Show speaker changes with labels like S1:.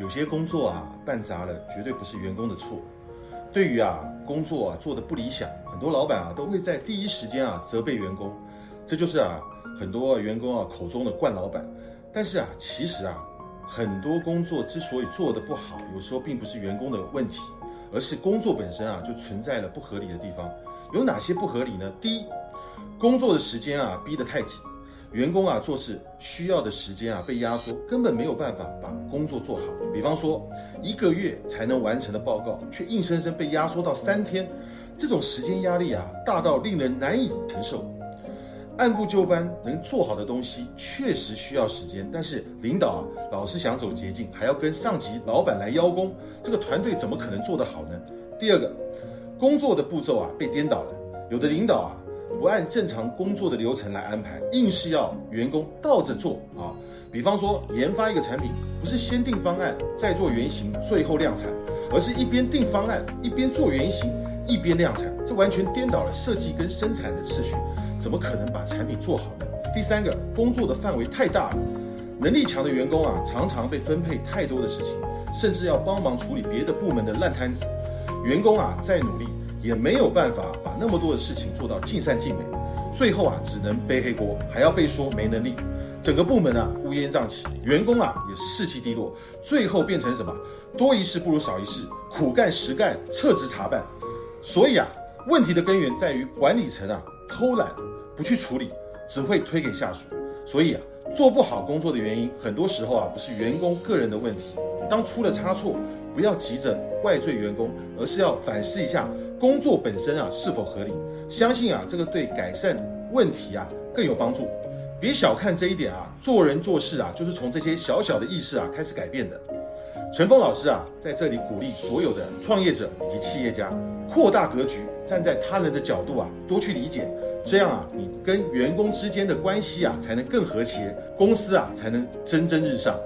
S1: 有些工作啊办砸了，绝对不是员工的错。对于啊工作啊做的不理想，很多老板啊都会在第一时间啊责备员工，这就是啊很多员工啊口中的惯老板。但是啊其实啊很多工作之所以做的不好，有时候并不是员工的问题，而是工作本身啊就存在了不合理的地方。有哪些不合理呢？第一，工作的时间啊逼得太紧。员工啊做事需要的时间啊被压缩，根本没有办法把工作做好。比方说一个月才能完成的报告，却硬生生被压缩到三天，这种时间压力啊大到令人难以承受。按部就班能做好的东西确实需要时间，但是领导啊老是想走捷径，还要跟上级老板来邀功，这个团队怎么可能做得好呢？第二个，工作的步骤啊被颠倒了，有的领导啊。不按正常工作的流程来安排，硬是要员工倒着做啊！比方说，研发一个产品，不是先定方案再做原型，最后量产，而是一边定方案，一边做原型，一边量产，这完全颠倒了设计跟生产的次序，怎么可能把产品做好呢？第三个，工作的范围太大了，能力强的员工啊，常常被分配太多的事情，甚至要帮忙处理别的部门的烂摊子，员工啊，再努力。也没有办法把那么多的事情做到尽善尽美，最后啊只能背黑锅，还要被说没能力，整个部门啊乌烟瘴气，员工啊也士气低落，最后变成什么？多一事不如少一事，苦干实干，撤职查办。所以啊，问题的根源在于管理层啊偷懒不去处理，只会推给下属。所以啊，做不好工作的原因，很多时候啊不是员工个人的问题，当出了差错，不要急着怪罪员工，而是要反思一下。工作本身啊是否合理？相信啊这个对改善问题啊更有帮助。别小看这一点啊，做人做事啊就是从这些小小的意识啊开始改变的。陈峰老师啊在这里鼓励所有的创业者以及企业家扩大格局，站在他人的角度啊多去理解，这样啊你跟员工之间的关系啊才能更和谐，公司啊才能蒸蒸日上。